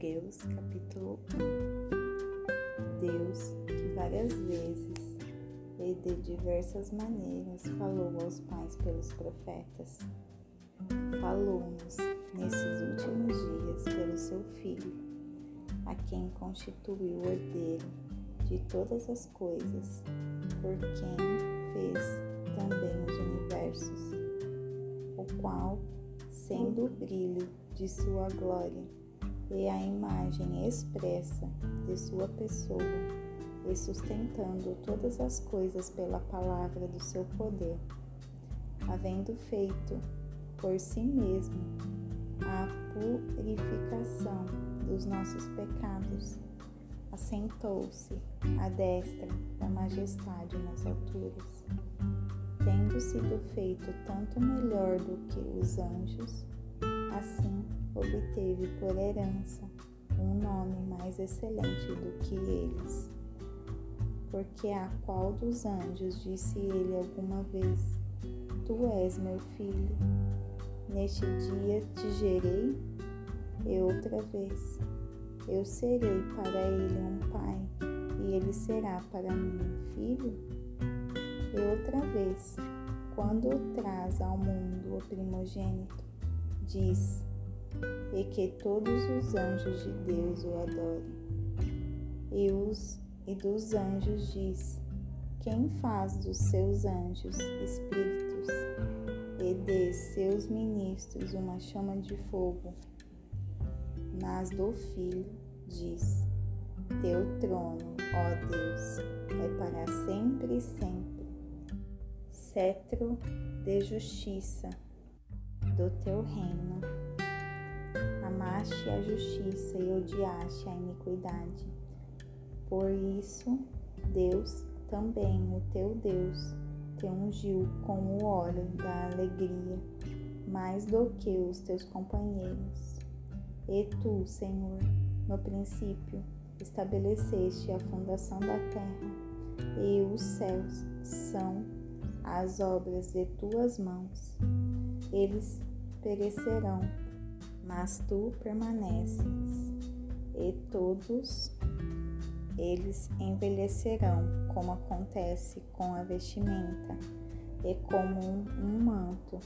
Hebreus, capítulo 1. Deus, que várias vezes e de diversas maneiras falou aos pais pelos profetas, falou-nos nesses últimos dias pelo seu Filho, a quem constituiu o herdeiro de todas as coisas, por quem fez também os universos, o qual, sendo o brilho de sua glória, e a imagem expressa de sua pessoa, e sustentando todas as coisas pela palavra do seu poder, havendo feito por si mesmo a purificação dos nossos pecados, assentou-se à destra da majestade nas alturas, tendo sido feito tanto melhor do que os anjos, assim obteve por herança um nome mais excelente do que eles porque a qual dos anjos disse ele alguma vez: Tu és meu filho, neste dia te gerei? E outra vez: Eu serei para ele um pai, e ele será para mim um filho? E outra vez: Quando traz ao mundo o primogênito, diz: E que todos os anjos de Deus o adorem. E os e dos anjos diz: Quem faz dos seus anjos espíritos e de seus ministros uma chama de fogo? Mas do Filho diz: Teu trono, ó Deus, é para sempre e sempre. Cetro de justiça do teu reino. Amaste a justiça e odiaste a iniquidade por isso, Deus também, o teu Deus, te ungiu com o óleo da alegria, mais do que os teus companheiros. E tu, Senhor, no princípio, estabeleceste a fundação da terra, e os céus são as obras de tuas mãos. Eles perecerão, mas tu permaneces, e todos eles envelhecerão, como acontece com a vestimenta, e como um, manto,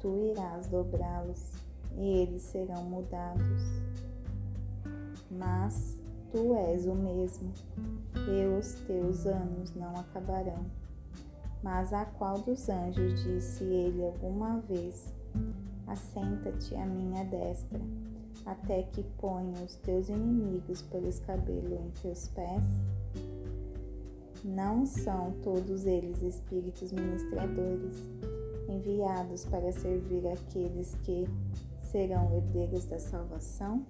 tu irás dobrá-los, e eles serão mudados. Mas tu és o mesmo, e os teus anos não acabarão. Mas a qual dos anjos disse ele alguma vez: Assenta-te à minha destra até que ponha os teus inimigos por escabelo em teus pés? Não são todos eles espíritos ministradores, enviados para servir aqueles que serão herdeiros da salvação?